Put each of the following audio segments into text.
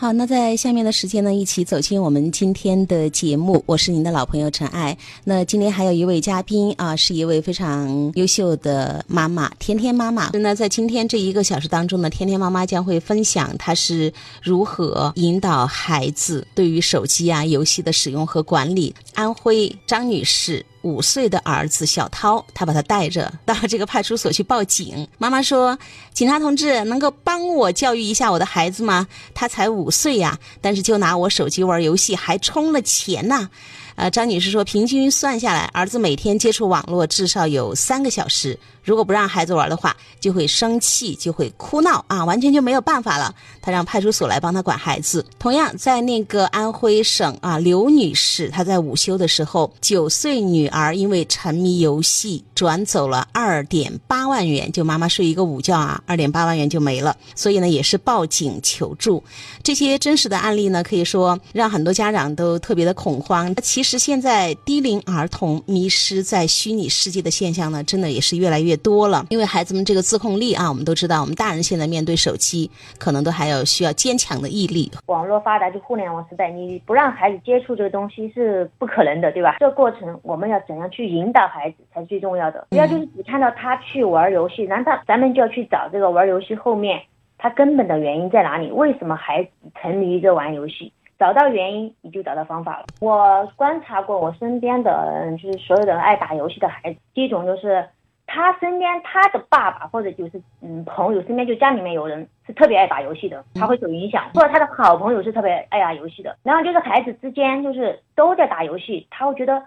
好，那在下面的时间呢，一起走进我们今天的节目。我是您的老朋友陈爱。那今天还有一位嘉宾啊，是一位非常优秀的妈妈，甜甜妈妈。那在今天这一个小时当中呢，甜甜妈妈将会分享她是如何引导孩子对于手机啊游戏的使用和管理。安徽张女士。五岁的儿子小涛，他把他带着到这个派出所去报警。妈妈说：“警察同志，能够帮我教育一下我的孩子吗？他才五岁呀，但是就拿我手机玩游戏，还充了钱呢。”呃，张女士说，平均算下来，儿子每天接触网络至少有三个小时。如果不让孩子玩的话，就会生气，就会哭闹啊，完全就没有办法了。他让派出所来帮他管孩子。同样，在那个安徽省啊，刘女士，她在午休的时候，九岁女儿因为沉迷游戏，转走了二点八万元，就妈妈睡一个午觉啊，二点八万元就没了。所以呢，也是报警求助。这些真实的案例呢，可以说让很多家长都特别的恐慌。其实现在低龄儿童迷失在虚拟世界的现象呢，真的也是越来越。多了，因为孩子们这个自控力啊，我们都知道，我们大人现在面对手机，可能都还有需要坚强的毅力。网络发达，就互联网时代，你不让孩子接触这个东西是不可能的，对吧？这个过程我们要怎样去引导孩子才是最重要的。不要就是只看到他去玩游戏，然后他咱们就要去找这个玩游戏后面他根本的原因在哪里？为什么孩子沉迷于这玩游戏？找到原因，你就找到方法了。我观察过我身边的，就是所有的爱打游戏的孩子，第一种就是。他身边他的爸爸或者就是嗯朋友身边就家里面有人是特别爱打游戏的，他会受影响，或者他的好朋友是特别爱打游戏的，然后就是孩子之间就是都在打游戏，他会觉得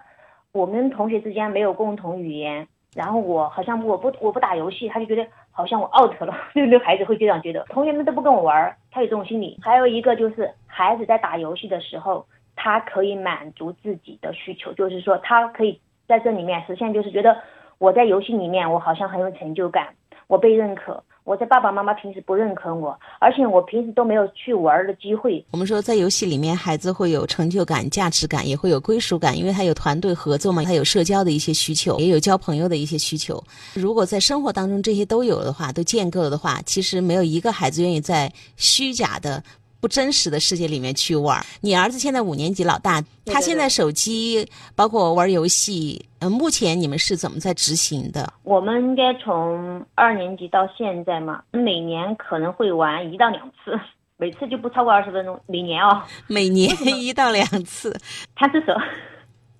我们同学之间没有共同语言，然后我好像我不我不打游戏，他就觉得好像我 out 了，就那孩子会这样觉得，同学们都不跟我玩，他有这种心理。还有一个就是孩子在打游戏的时候，他可以满足自己的需求，就是说他可以在这里面实现，就是觉得。我在游戏里面，我好像很有成就感，我被认可。我在爸爸妈妈平时不认可我，而且我平时都没有去玩的机会。我们说，在游戏里面，孩子会有成就感、价值感，也会有归属感，因为他有团队合作嘛，他有社交的一些需求，也有交朋友的一些需求。如果在生活当中这些都有的话，都建构了的话，其实没有一个孩子愿意在虚假的。不真实的世界里面去玩。你儿子现在五年级，老大，他现在手机包括玩游戏，嗯，目前你们是怎么在执行的？我们应该从二年级到现在嘛，每年可能会玩一到两次，每次就不超过二十分钟。每年哦，每年一到两次，他这手。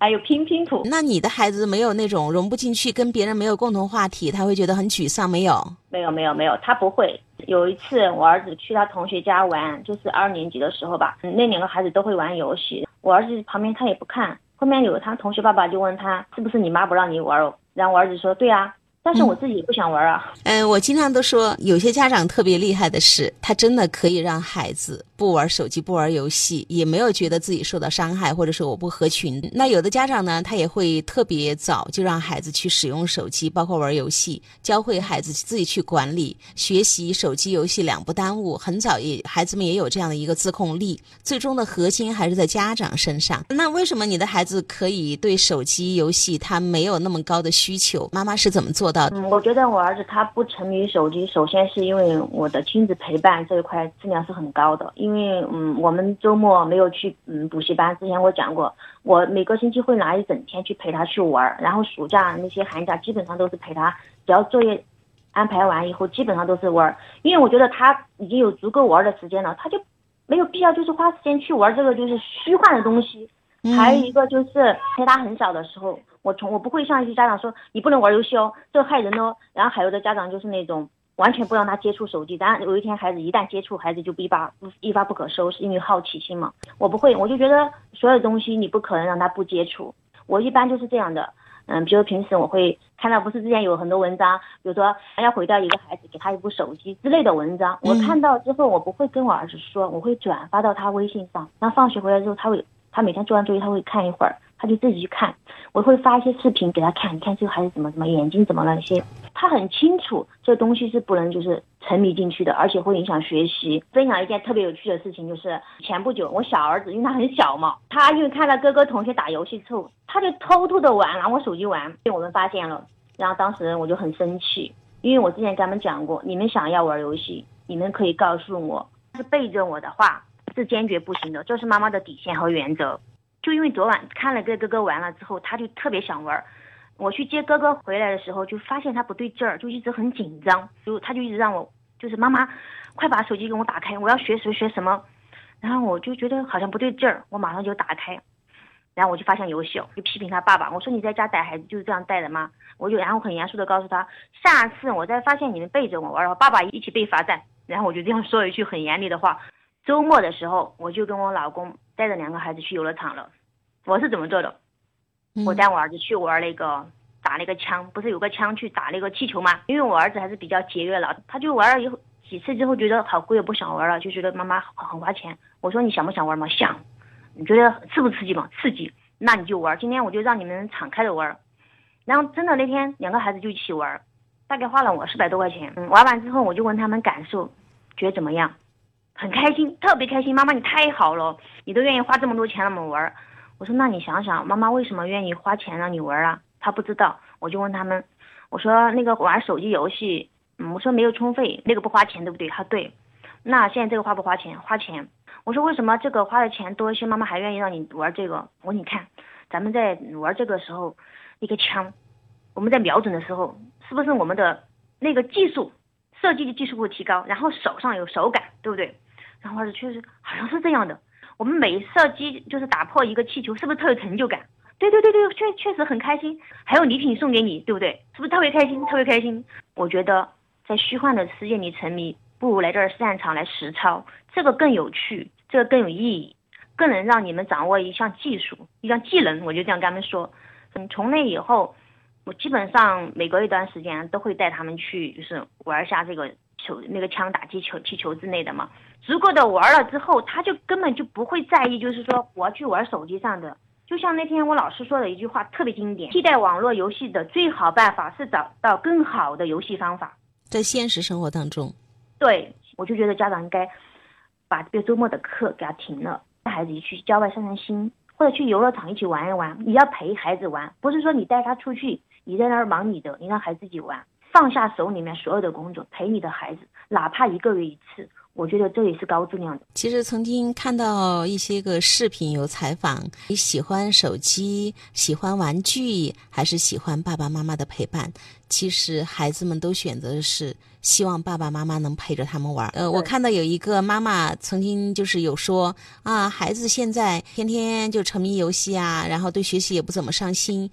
还有拼拼图，那你的孩子没有那种融不进去，跟别人没有共同话题，他会觉得很沮丧，没有？没有没有没有，他不会。有一次我儿子去他同学家玩，就是二年级的时候吧，那两个孩子都会玩游戏，我儿子旁边他也不看，后面有他同学爸爸就问他是不是你妈不让你玩哦，然后我儿子说对啊。但是我自己也不想玩啊。嗯，我经常都说，有些家长特别厉害的是，他真的可以让孩子不玩手机、不玩游戏，也没有觉得自己受到伤害，或者说我不合群。那有的家长呢，他也会特别早就让孩子去使用手机，包括玩游戏，教会孩子自己去管理、学习手机游戏两不耽误。很早也孩子们也有这样的一个自控力。最终的核心还是在家长身上。那为什么你的孩子可以对手机游戏他没有那么高的需求？妈妈是怎么做？嗯，我觉得我儿子他不沉迷手机，首先是因为我的亲子陪伴这一块质量是很高的。因为嗯，我们周末没有去嗯补习班，之前我讲过，我每个星期会拿一整天去陪他去玩，然后暑假那些寒假基本上都是陪他，只要作业安排完以后，基本上都是玩。因为我觉得他已经有足够玩的时间了，他就没有必要就是花时间去玩这个就是虚幻的东西。还有一个就是陪他很小的时候。我从我不会像一些家长说你不能玩游戏哦，这害人哦。然后还有的家长就是那种完全不让他接触手机，然有一天孩子一旦接触，孩子就一发一发不可收拾，因为好奇心嘛。我不会，我就觉得所有东西你不可能让他不接触。我一般就是这样的，嗯，比如平时我会看到不是之前有很多文章，比如说要毁掉一个孩子，给他一部手机之类的文章，我看到之后我不会跟我儿子说，我会转发到他微信上。然后放学回来之后，他会他每天做完作业他会看一会儿。他就自己去看，我会发一些视频给他看，你看这个孩子怎么怎么眼睛怎么了那些，他很清楚这东西是不能就是沉迷进去的，而且会影响学习。分享一件特别有趣的事情，就是前不久我小儿子因为他很小嘛，他因为看到哥哥同学打游戏之后，他就偷偷的玩，拿我手机玩，被我们发现了，然后当时我就很生气，因为我之前跟他们讲过，你们想要玩游戏，你们可以告诉我，他是背着我的话。是坚决不行的，这是妈妈的底线和原则。就因为昨晚看了跟哥哥玩了之后，他就特别想玩。我去接哥哥回来的时候，就发现他不对劲儿，就一直很紧张，就他就一直让我，就是妈妈，快把手机给我打开，我要学学学什么。然后我就觉得好像不对劲儿，我马上就打开，然后我就发现游戏，就批评他爸爸，我说你在家带孩子就是这样带的吗？我就然后很严肃的告诉他，下次我再发现你们背着我玩，爸爸一起被罚站。然后我就这样说了一句很严厉的话。周末的时候，我就跟我老公带着两个孩子去游乐场了。我是怎么做的？我带我儿子去玩那个打那个枪，不是有个枪去打那个气球吗？因为我儿子还是比较节约了，他就玩了以后几次之后觉得好贵，不想玩了，就觉得妈妈很花钱。我说你想不想玩嘛？想。你觉得刺不刺激嘛？刺激。那你就玩。今天我就让你们敞开的玩。然后真的那天两个孩子就一起玩，大概花了我四百多块钱。嗯，玩完之后我就问他们感受，觉得怎么样？很开心，特别开心。妈妈你太好了，你都愿意花这么多钱让我们玩。我说那你想想，妈妈为什么愿意花钱让你玩啊？他不知道，我就问他们，我说那个玩手机游戏，嗯，我说没有充费，那个不花钱对不对？他对。那现在这个花不花钱？花钱。我说为什么这个花的钱多一些，妈妈还愿意让你玩这个？我说你看，咱们在玩这个时候，一个枪，我们在瞄准的时候，是不是我们的那个技术设计的技术会提高？然后手上有手感，对不对？然后儿子确实好像是这样的。我们每射击就是打破一个气球，是不是特有成就感？对对对对，确确实很开心。还有礼品送给你，对不对？是不是特别开心？特别开心。我觉得在虚幻的世界里沉迷，不如来这儿战场来实操，这个更有趣，这个更有意义，更能让你们掌握一项技术，一项技能。我就这样跟他们说。嗯，从那以后，我基本上每隔一段时间都会带他们去，就是玩一下这个球，那个枪打气球、气球之类的嘛。足够的玩了之后，他就根本就不会在意，就是说我要去玩手机上的。就像那天我老师说的一句话，特别经典：替代网络游戏的最好办法是找到更好的游戏方法。在现实生活当中，对，我就觉得家长应该把这个周末的课给他停了，带孩子去郊外散散心，或者去游乐场一起玩一玩。你要陪孩子玩，不是说你带他出去，你在那儿忙你的，你让孩子自己玩，放下手里面所有的工作，陪你的孩子，哪怕一个月一次。我觉得这也是高质量的。其实曾经看到一些个视频有采访，你喜欢手机、喜欢玩具，还是喜欢爸爸妈妈的陪伴？其实孩子们都选择的是希望爸爸妈妈能陪着他们玩。呃，我看到有一个妈妈曾经就是有说啊，孩子现在天天就沉迷游戏啊，然后对学习也不怎么上心。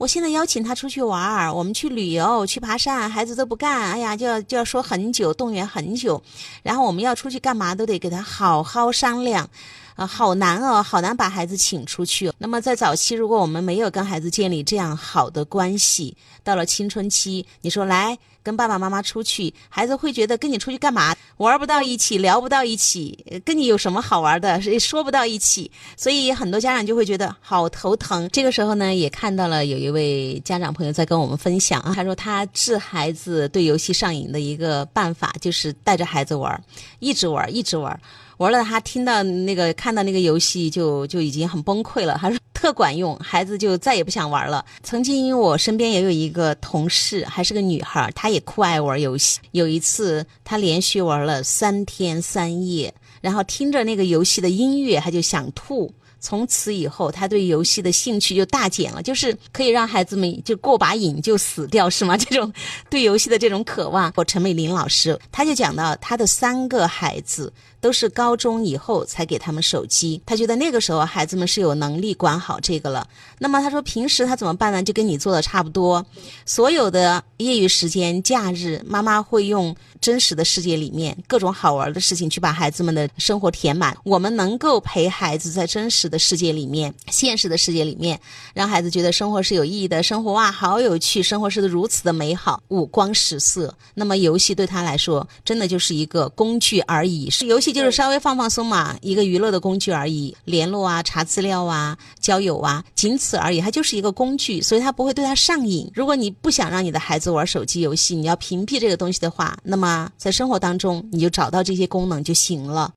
我现在邀请他出去玩儿，我们去旅游、去爬山，孩子都不干。哎呀，就要就要说很久，动员很久。然后我们要出去干嘛，都得给他好好商量。啊，好难哦，好难把孩子请出去。那么在早期，如果我们没有跟孩子建立这样好的关系，到了青春期，你说来跟爸爸妈妈出去，孩子会觉得跟你出去干嘛？玩不到一起，聊不到一起，跟你有什么好玩的？说不到一起，所以很多家长就会觉得好头疼。这个时候呢，也看到了有一位家长朋友在跟我们分享啊，他说他治孩子对游戏上瘾的一个办法，就是带着孩子玩，一直玩，一直玩。玩了，他听到那个看到那个游戏就就已经很崩溃了。他说特管用，孩子就再也不想玩了。曾经我身边也有一个同事，还是个女孩，她也酷爱玩游戏。有一次，她连续玩了三天三夜，然后听着那个游戏的音乐，她就想吐。从此以后，他对游戏的兴趣就大减了，就是可以让孩子们就过把瘾就死掉，是吗？这种对游戏的这种渴望。我陈美玲老师他就讲到，他的三个孩子都是高中以后才给他们手机，他觉得那个时候孩子们是有能力管好这个了。那么他说平时他怎么办呢？就跟你做的差不多，所有的业余时间、假日，妈妈会用。真实的世界里面，各种好玩的事情去把孩子们的生活填满。我们能够陪孩子在真实的世界里面、现实的世界里面，让孩子觉得生活是有意义的，生活哇好有趣，生活是如此的美好，五光十色。那么游戏对他来说，真的就是一个工具而已。是游戏就是稍微放放松嘛，一个娱乐的工具而已，联络啊、查资料啊、交友啊，仅此而已。它就是一个工具，所以它不会对它上瘾。如果你不想让你的孩子玩手机游戏，你要屏蔽这个东西的话，那么。在生活当中，你就找到这些功能就行了。